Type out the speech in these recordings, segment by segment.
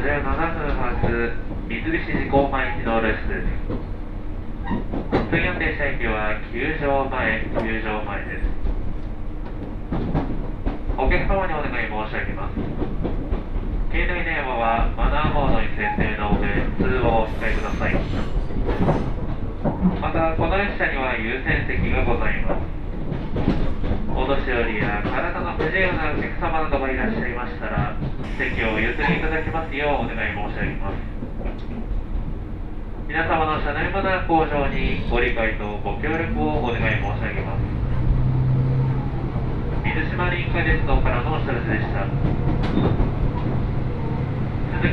で7分発三菱自動前行きの列車です。次の停車駅は球場前球場前です。お客様にお願い申し上げます。携帯電話はマナーモードに設定の上通話をお控えください。またこの列車には優先席がございます。年寄りや体の不自由なお客様などがいらっしゃいましたら席をお譲りいただきますようお願い申し上げます。皆様の車内マナー向上にご理解とご協力をお願い申し上げます。水島林海鉄道からのお知らせでした。続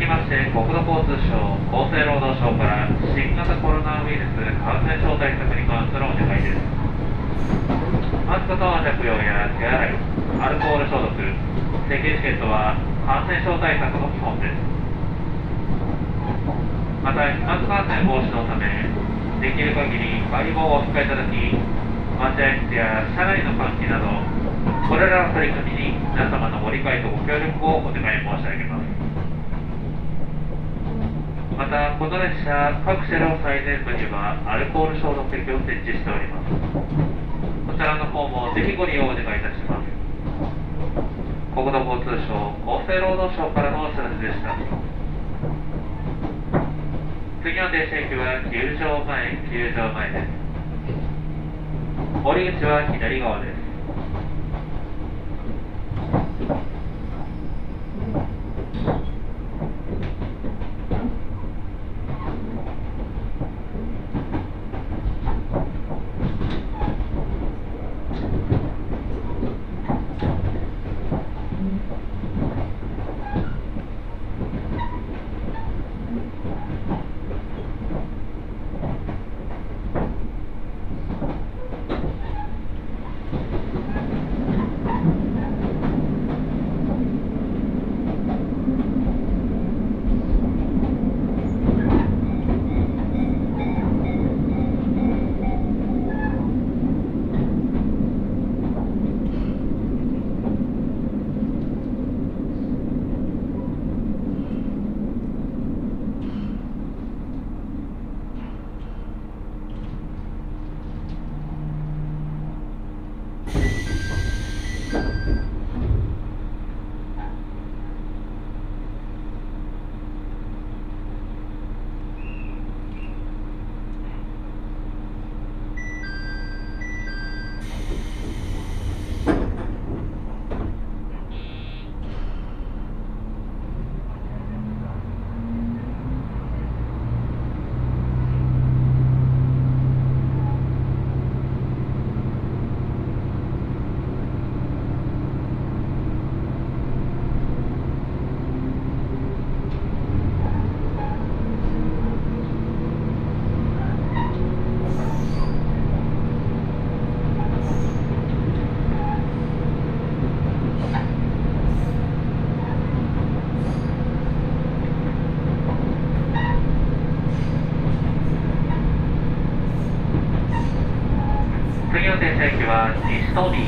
きまして国土交通省厚生労働省から新型コロナウイルス感染症対策に関するお願いです。マスク等の着用や手洗いアルコール消毒席チケットは感染症対策の基本ですまた飛沫感染防止のためできる限り外防をお控えいただき待合室や車内の換気などこれらの取り組みに皆様のご理解とご協力をお願い申し上げます。またこの列車各車両最前部にはアルコール消毒液を設置しております。ちらの方もぜひご利用お願いいたします。国土交通省厚生労働省からのお知らせでした。次の停車駅は球場前球場前です。降り口は左側です。トビー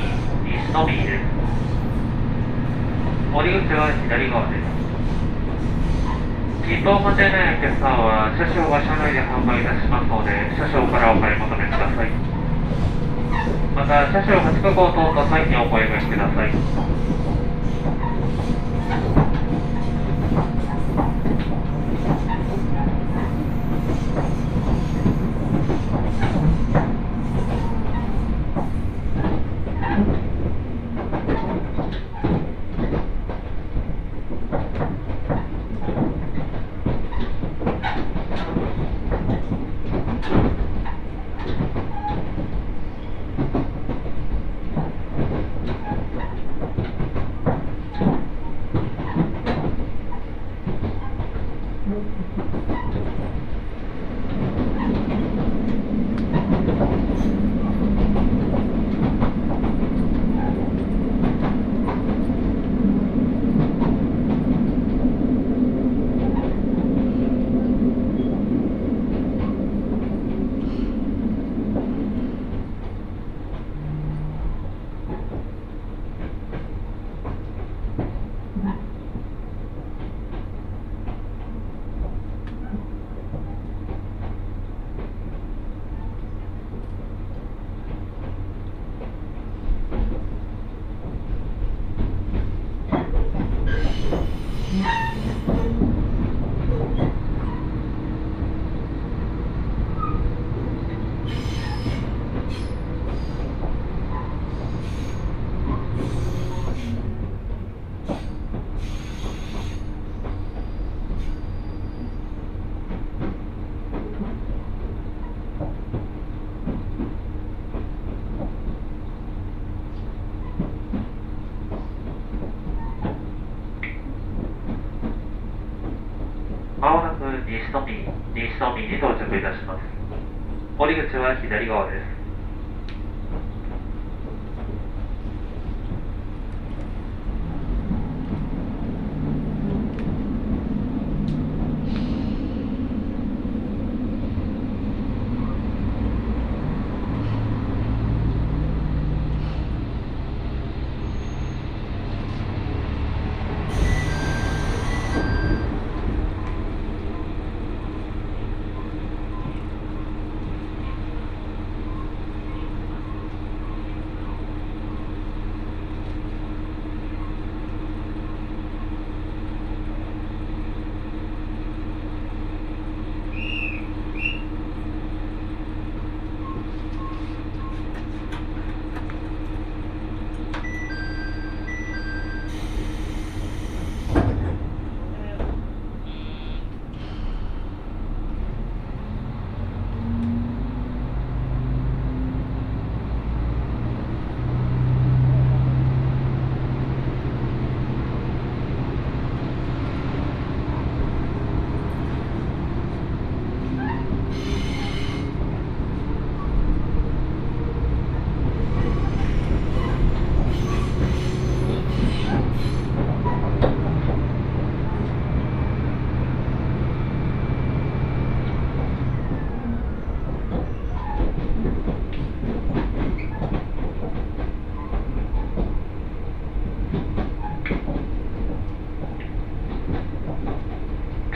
西トビーです降り口は左側です切符を持ちないお客さんは車掌が車内で販売いたしますので車掌からお買い求めくださいまた車掌8区号等と際にお声掛けくださいもなく西都民、西都民に到着いたします。降り口は左側です。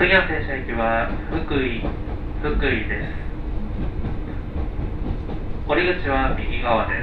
次の停車駅は福井、福井です。降り口は右側です。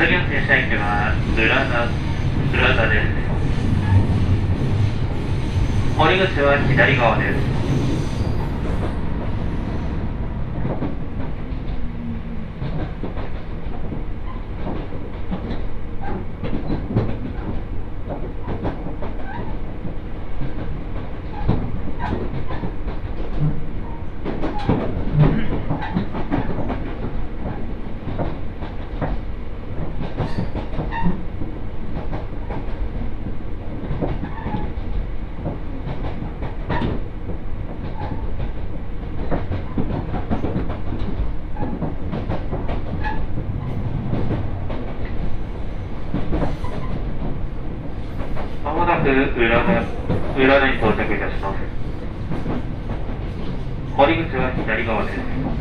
次の停車駅は浦田、浦田です。降り口は左側です。まもなく浦裏根に到着いたします。降り口は左側です。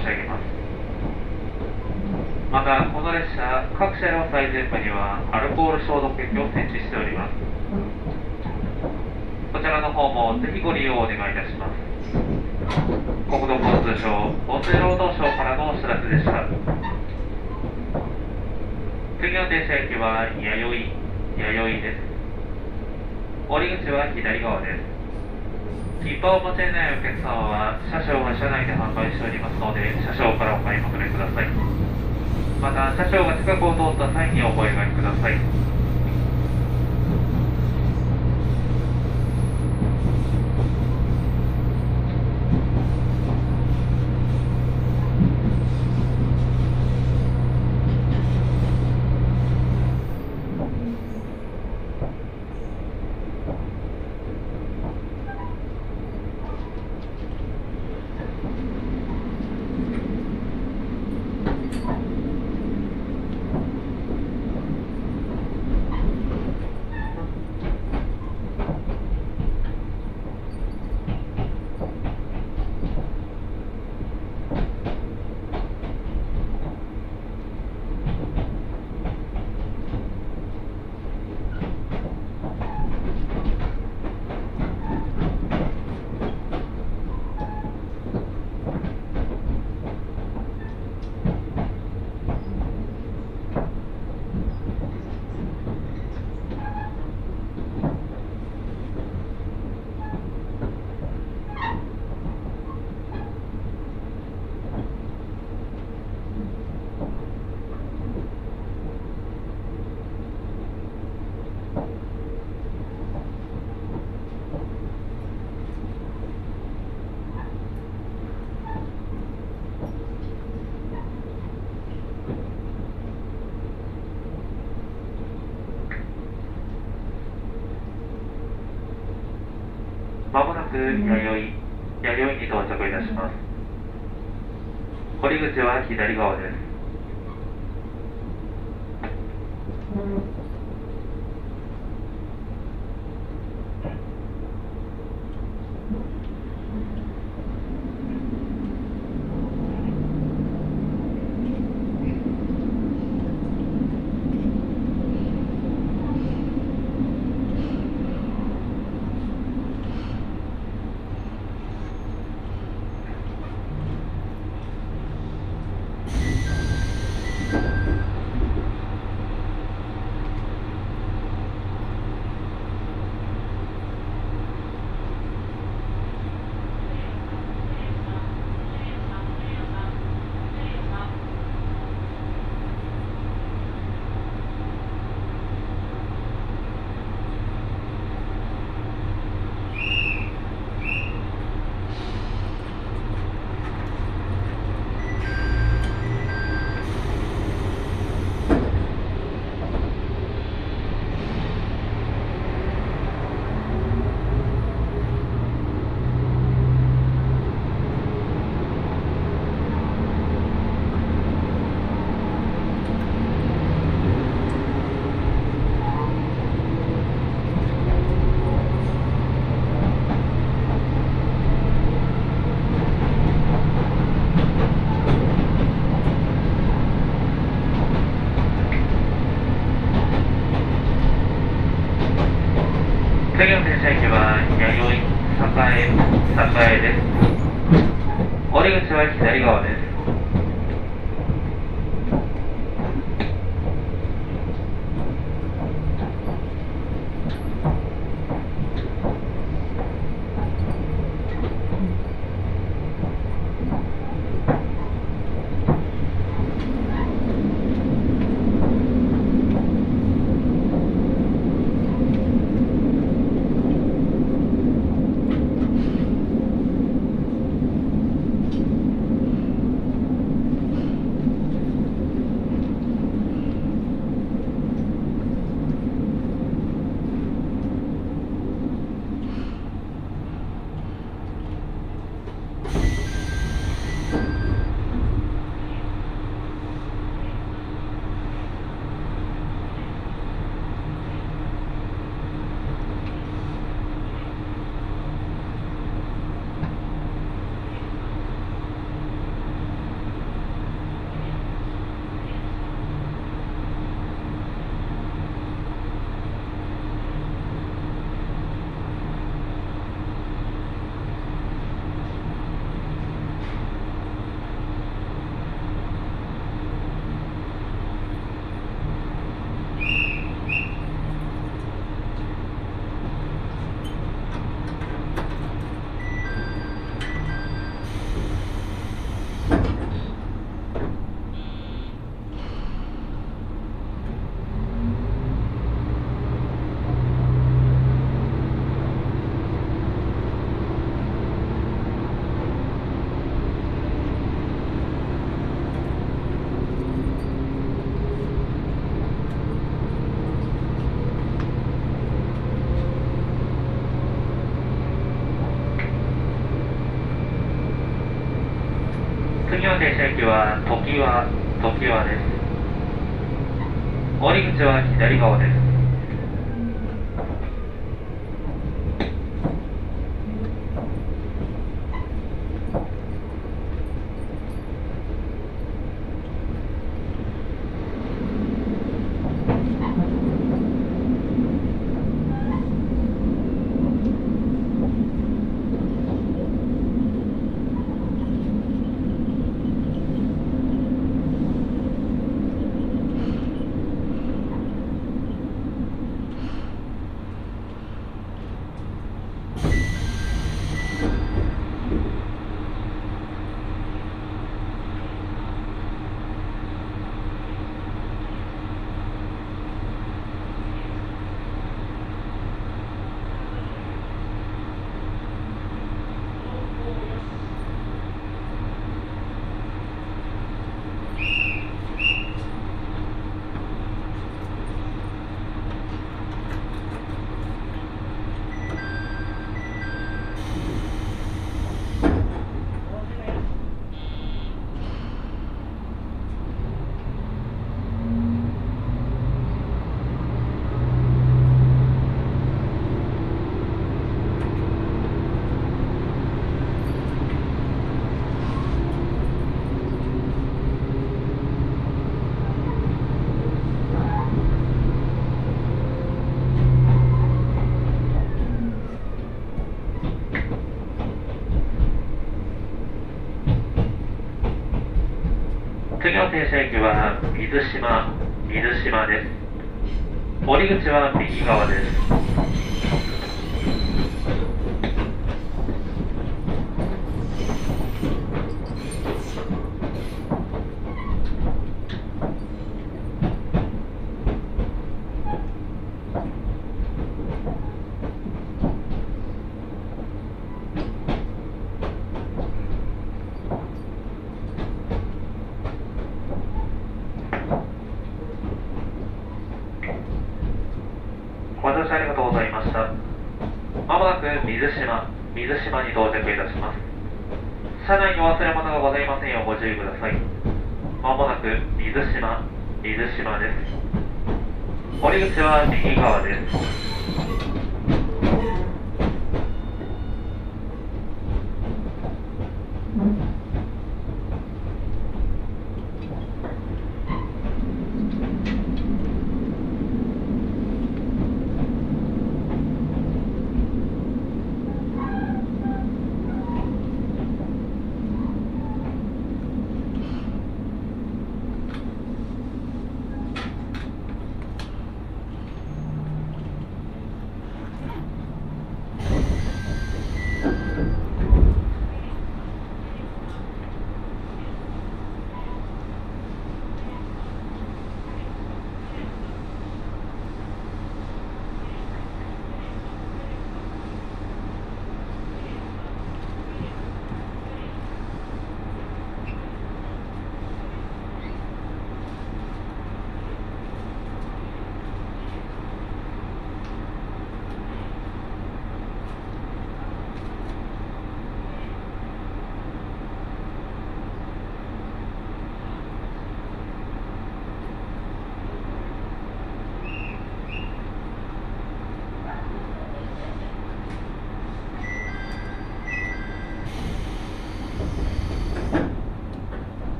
し上げます。またこの列車各車両最前部にはアルコール消毒液を設置しております。こちらの方もぜひご利用をお願いいたします。国土交通省厚生労働省からのお知らせでした。次の停車駅は弥生弥生です。降り口は左側です。切符をお持ちでないお客様は車掌が車内で販売しておりますので車掌からお買い求めください。また車掌が近くを通った際にお声がけくださいまもなく弥生に到着いたします。降り口は左側です次の停車駅は弥生栄栄です降り口は左側です席は時は時はです。降り口は左側です次の停車駅は水島水島です。降り口は右側ですご乗車ありがとうございましたまもなく水島水島に到着いたします。車内にお忘れ物がございませんようご注意ください。まもなく水島水島です。降り口は右側です。